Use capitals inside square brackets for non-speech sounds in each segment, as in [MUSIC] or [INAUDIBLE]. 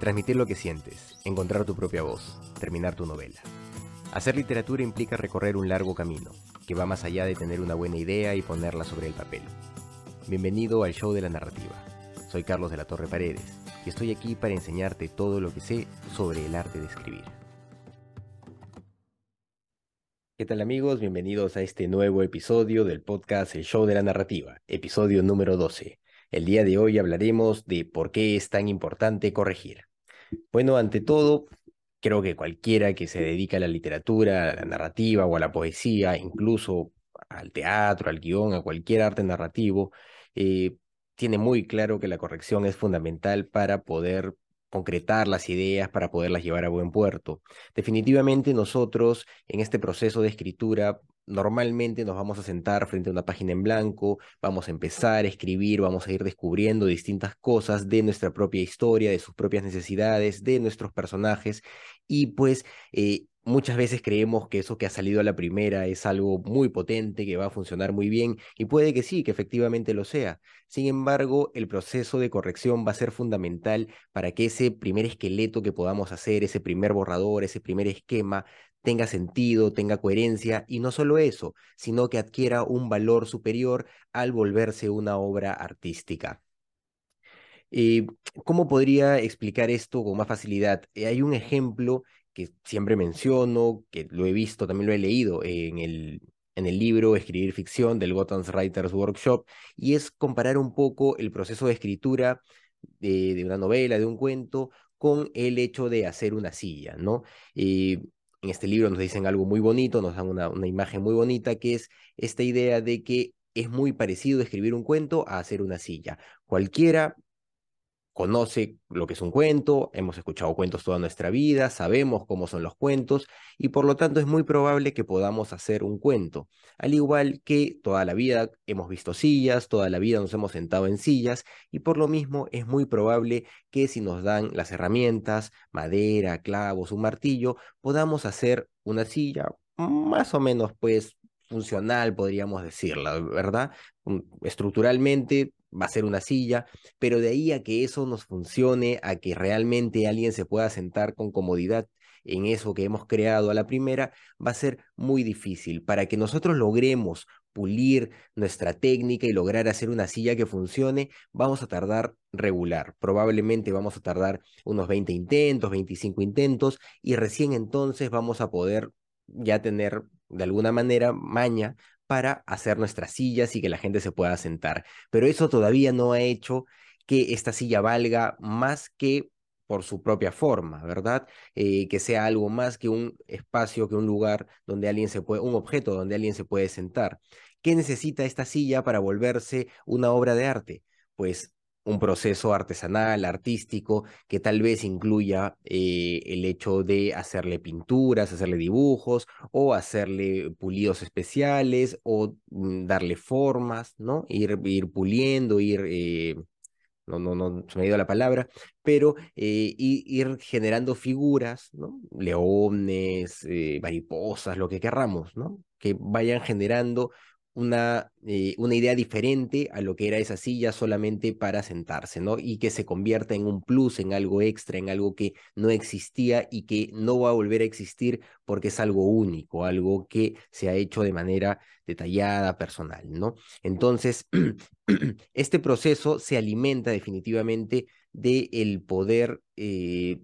Transmitir lo que sientes, encontrar tu propia voz, terminar tu novela. Hacer literatura implica recorrer un largo camino, que va más allá de tener una buena idea y ponerla sobre el papel. Bienvenido al show de la narrativa. Soy Carlos de la Torre Paredes y estoy aquí para enseñarte todo lo que sé sobre el arte de escribir. ¿Qué tal amigos? Bienvenidos a este nuevo episodio del podcast El Show de la Narrativa, episodio número 12. El día de hoy hablaremos de por qué es tan importante corregir. Bueno, ante todo, creo que cualquiera que se dedica a la literatura, a la narrativa o a la poesía, incluso al teatro, al guion, a cualquier arte narrativo, eh, tiene muy claro que la corrección es fundamental para poder concretar las ideas, para poderlas llevar a buen puerto. Definitivamente nosotros en este proceso de escritura Normalmente nos vamos a sentar frente a una página en blanco, vamos a empezar a escribir, vamos a ir descubriendo distintas cosas de nuestra propia historia, de sus propias necesidades, de nuestros personajes y pues eh, muchas veces creemos que eso que ha salido a la primera es algo muy potente, que va a funcionar muy bien y puede que sí, que efectivamente lo sea. Sin embargo, el proceso de corrección va a ser fundamental para que ese primer esqueleto que podamos hacer, ese primer borrador, ese primer esquema, tenga sentido, tenga coherencia y no solo eso, sino que adquiera un valor superior al volverse una obra artística. Eh, ¿Cómo podría explicar esto con más facilidad? Eh, hay un ejemplo que siempre menciono, que lo he visto, también lo he leído en el, en el libro Escribir Ficción del Gotham Writers Workshop, y es comparar un poco el proceso de escritura de, una novela, de un cuento, con el hecho de hacer una silla, ¿no? Eh, en este libro nos dicen algo muy bonito, nos dan una, una imagen muy bonita, que es esta idea de que es muy parecido escribir un cuento a hacer una silla. Cualquiera conoce lo que es un cuento, hemos escuchado cuentos toda nuestra vida, sabemos cómo son los cuentos y por lo tanto es muy probable que podamos hacer un cuento. Al igual que toda la vida hemos visto sillas, toda la vida nos hemos sentado en sillas y por lo mismo es muy probable que si nos dan las herramientas, madera, clavos, un martillo, podamos hacer una silla más o menos pues funcional, podríamos decirla, ¿verdad? Estructuralmente va a ser una silla, pero de ahí a que eso nos funcione, a que realmente alguien se pueda sentar con comodidad en eso que hemos creado a la primera, va a ser muy difícil. Para que nosotros logremos pulir nuestra técnica y lograr hacer una silla que funcione, vamos a tardar regular. Probablemente vamos a tardar unos 20 intentos, 25 intentos, y recién entonces vamos a poder ya tener de alguna manera maña para hacer nuestras sillas y que la gente se pueda sentar. Pero eso todavía no ha hecho que esta silla valga más que por su propia forma, ¿verdad? Eh, que sea algo más que un espacio, que un lugar donde alguien se puede, un objeto donde alguien se puede sentar. ¿Qué necesita esta silla para volverse una obra de arte? Pues un proceso artesanal, artístico, que tal vez incluya eh, el hecho de hacerle pinturas, hacerle dibujos o hacerle pulidos especiales o mm, darle formas, ¿no? Ir, ir puliendo, ir... Eh, no, no, no se me ha ido la palabra, pero eh, ir generando figuras, ¿no? Leones, mariposas, lo que querramos, ¿no? Que vayan generando una, eh, una idea diferente a lo que era esa silla solamente para sentarse, ¿no? Y que se convierta en un plus, en algo extra, en algo que no existía y que no va a volver a existir porque es algo único, algo que se ha hecho de manera detallada, personal, ¿no? Entonces, [CLEARS THROAT] este proceso se alimenta definitivamente de el poder eh,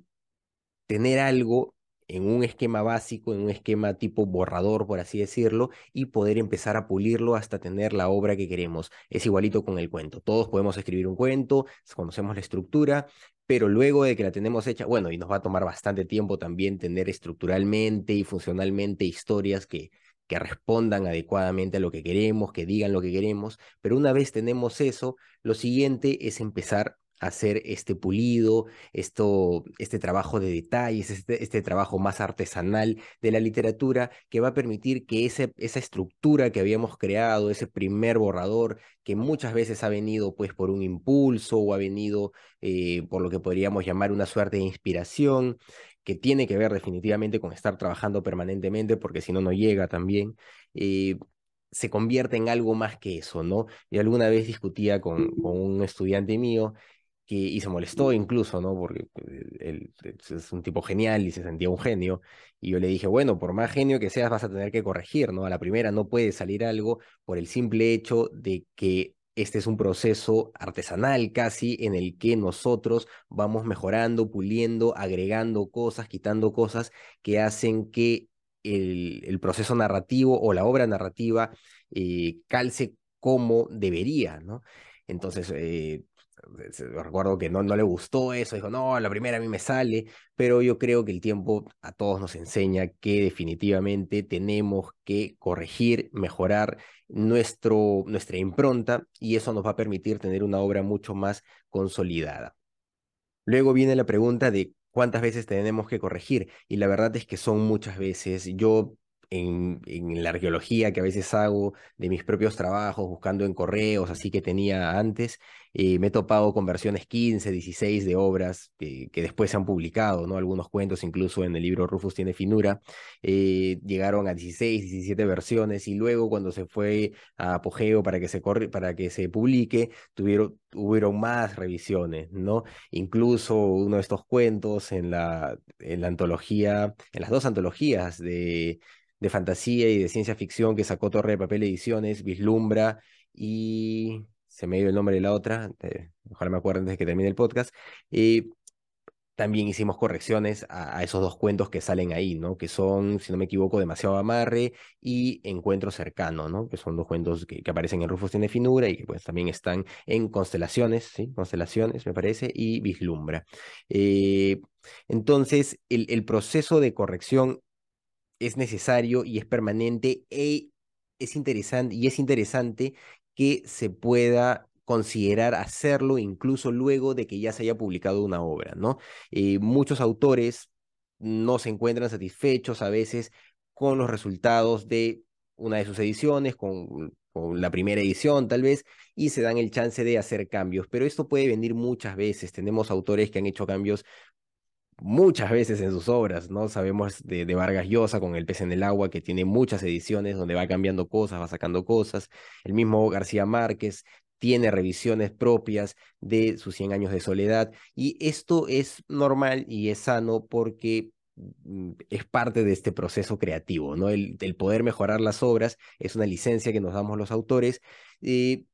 tener algo en un esquema básico, en un esquema tipo borrador, por así decirlo, y poder empezar a pulirlo hasta tener la obra que queremos. Es igualito con el cuento. Todos podemos escribir un cuento, conocemos la estructura, pero luego de que la tenemos hecha, bueno, y nos va a tomar bastante tiempo también tener estructuralmente y funcionalmente historias que, que respondan adecuadamente a lo que queremos, que digan lo que queremos, pero una vez tenemos eso, lo siguiente es empezar hacer este pulido, esto, este trabajo de detalles, este, este, trabajo más artesanal de la literatura que va a permitir que ese, esa estructura que habíamos creado, ese primer borrador, que muchas veces ha venido pues por un impulso o ha venido eh, por lo que podríamos llamar una suerte de inspiración, que tiene que ver definitivamente con estar trabajando permanentemente, porque si no, no llega también. Eh, se convierte en algo más que eso, ¿no? Y alguna vez discutía con, con un estudiante mío que, y se molestó incluso, ¿no? Porque él, es un tipo genial y se sentía un genio. Y yo le dije, bueno, por más genio que seas, vas a tener que corregir, ¿no? A la primera no puede salir algo por el simple hecho de que este es un proceso artesanal casi en el que nosotros vamos mejorando, puliendo, agregando cosas, quitando cosas que hacen que el, el proceso narrativo o la obra narrativa eh, calce como debería, ¿no? Entonces, eh, recuerdo que no, no le gustó eso, dijo, no, la primera a mí me sale, pero yo creo que el tiempo a todos nos enseña que definitivamente tenemos que corregir, mejorar nuestro, nuestra impronta y eso nos va a permitir tener una obra mucho más consolidada. Luego viene la pregunta de cuántas veces tenemos que corregir y la verdad es que son muchas veces. Yo en, la arqueología que a veces hago de mis propios trabajos, buscando en correos, así que tenía antes, eh, me he topado con versiones 15, 16 de obras que, después se han publicado, ¿no? Algunos cuentos, incluso en el libro Rufus tiene finura, eh, llegaron a 16, 17 versiones y luego cuando se fue a apogeo para que se, corre, para que se publique, tuvieron, hubieron más revisiones, ¿no? Incluso uno de estos cuentos en la, en la antología, en las dos antologías de de fantasía y de ciencia ficción que sacó Torre de Papel Ediciones, Vislumbra y se me dio el nombre de la otra, eh, ojalá me acuerden antes de que termine el podcast. y también hicimos correcciones a, esos dos cuentos que salen ahí, ¿no? Que son, si no me equivoco, Demasiado Amarre y Encuentro Cercano, ¿no? Que son dos cuentos que, aparecen en Rufus tiene finura y que pues también están en Constelaciones, ¿sí? Constelaciones, me parece, y Vislumbra. Eh, entonces, el proceso de corrección es necesario y es permanente e es interesante y es interesante que se pueda considerar hacerlo incluso luego de que ya se haya publicado una obra, ¿no? Eh, muchos autores no se encuentran satisfechos a veces con los resultados de una de sus ediciones, con, con, la primera edición tal vez, y se dan el chance de hacer cambios. Pero esto puede venir muchas veces. Tenemos autores que han hecho cambios muchas veces en sus obras, ¿no? Sabemos de, Vargas Llosa con El pez en el agua, que tiene muchas ediciones donde va cambiando cosas, va sacando cosas. El mismo García Márquez tiene revisiones propias de sus 100 años de soledad y esto es normal y es sano porque mm, es parte de este proceso creativo, ¿no? El, poder mejorar las obras es una licencia que nos damos los autores. Eh,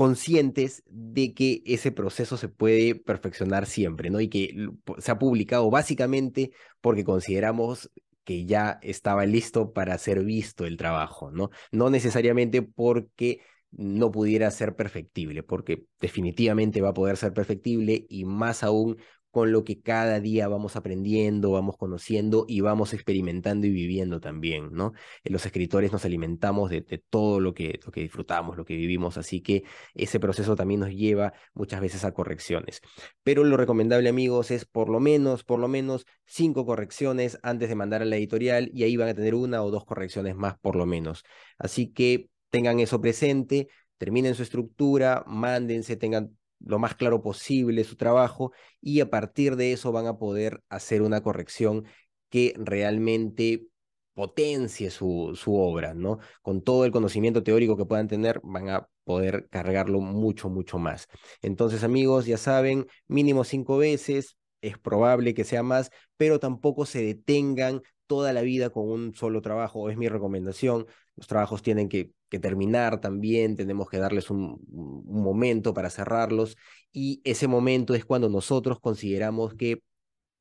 conscientes de que ese proceso se puede perfeccionar siempre, ¿no? Y que se ha publicado básicamente porque consideramos que ya estaba listo para ser visto el trabajo, ¿no? No necesariamente porque no pudiera ser perfectible, porque definitivamente va a poder ser perfectible y más aún con lo que cada día vamos aprendiendo, vamos conociendo y vamos experimentando y viviendo también, ¿no? Eh, los escritores nos alimentamos de, todo lo que, lo que disfrutamos, lo que vivimos, así que ese proceso también nos lleva muchas veces a correcciones. Pero lo recomendable, amigos, es por lo menos, por lo menos cinco correcciones antes de mandar a la editorial y ahí van a tener una o dos correcciones más por lo menos. Así que tengan eso presente, terminen su estructura, mándense, tengan lo más claro posible su trabajo y a partir de eso van a poder hacer una corrección que realmente potencie su, su obra, ¿no? Con todo el conocimiento teórico que puedan tener, van a poder cargarlo mucho, mucho más. Entonces, amigos, ya saben, mínimo cinco veces, es probable que sea más, pero tampoco se detengan toda la vida con un solo trabajo, es mi recomendación. Los trabajos tienen que, terminar también, tenemos que darles un, momento para cerrarlos y ese momento es cuando nosotros consideramos que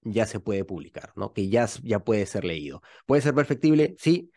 ya se puede publicar, ¿no? que ya, ya puede ser leído. ¿Puede ser perfectible? Sí,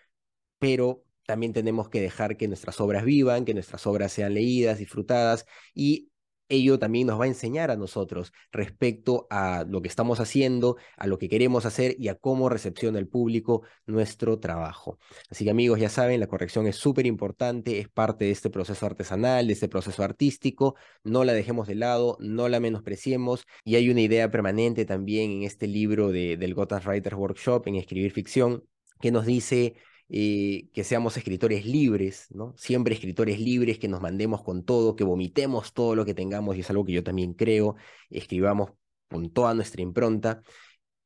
pero también tenemos que dejar que nuestras obras vivan, que nuestras obras sean leídas, disfrutadas y ello también nos va a enseñar a nosotros respecto a lo que estamos haciendo, a lo que queremos hacer y a cómo recepciona el público nuestro trabajo. Así que amigos, ya saben, la corrección es súper importante, es parte de este proceso artesanal, de este proceso artístico, no la dejemos de lado, no la menospreciemos y hay una idea permanente también en este libro de, del Gotham Writers Workshop en escribir ficción que nos dice que seamos escritores libres, ¿no? Siempre escritores libres, que nos mandemos con todo, que vomitemos todo lo que tengamos, y es algo que yo también creo, escribamos con toda nuestra impronta,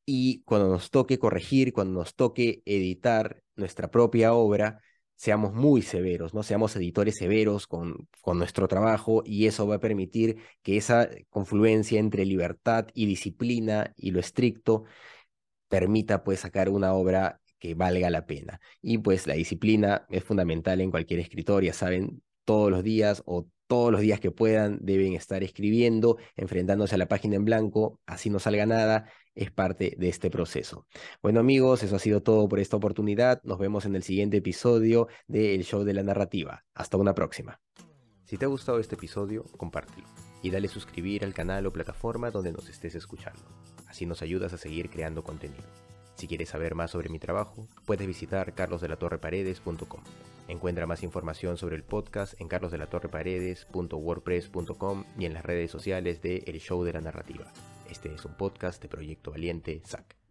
y cuando nos toque corregir, cuando nos toque editar nuestra propia obra, seamos muy severos, ¿no? Seamos editores severos con, con nuestro trabajo y eso va a permitir que esa confluencia entre libertad y disciplina y lo estricto permita pues sacar una obra valga la pena. Y pues la disciplina es fundamental en cualquier escritor, ya saben, todos los días o todos los días que puedan deben estar escribiendo, enfrentándose a la página en blanco, así no salga nada, es parte de este proceso. Bueno amigos, eso ha sido todo por esta oportunidad, nos vemos en el siguiente episodio de El Show de la Narrativa. Hasta una próxima. Si te ha gustado este episodio, compártelo y dale suscribir al canal o plataforma donde nos estés escuchando. Así nos ayudas a seguir creando contenido. Si quieres saber más sobre mi trabajo, puedes visitar carlosdelatorreparedes.com. Encuentra más información sobre el podcast en carlosdelatorreparedes.wordpress.com y en las redes sociales de El Show de la Narrativa. Este es un podcast de Proyecto Valiente, SAC.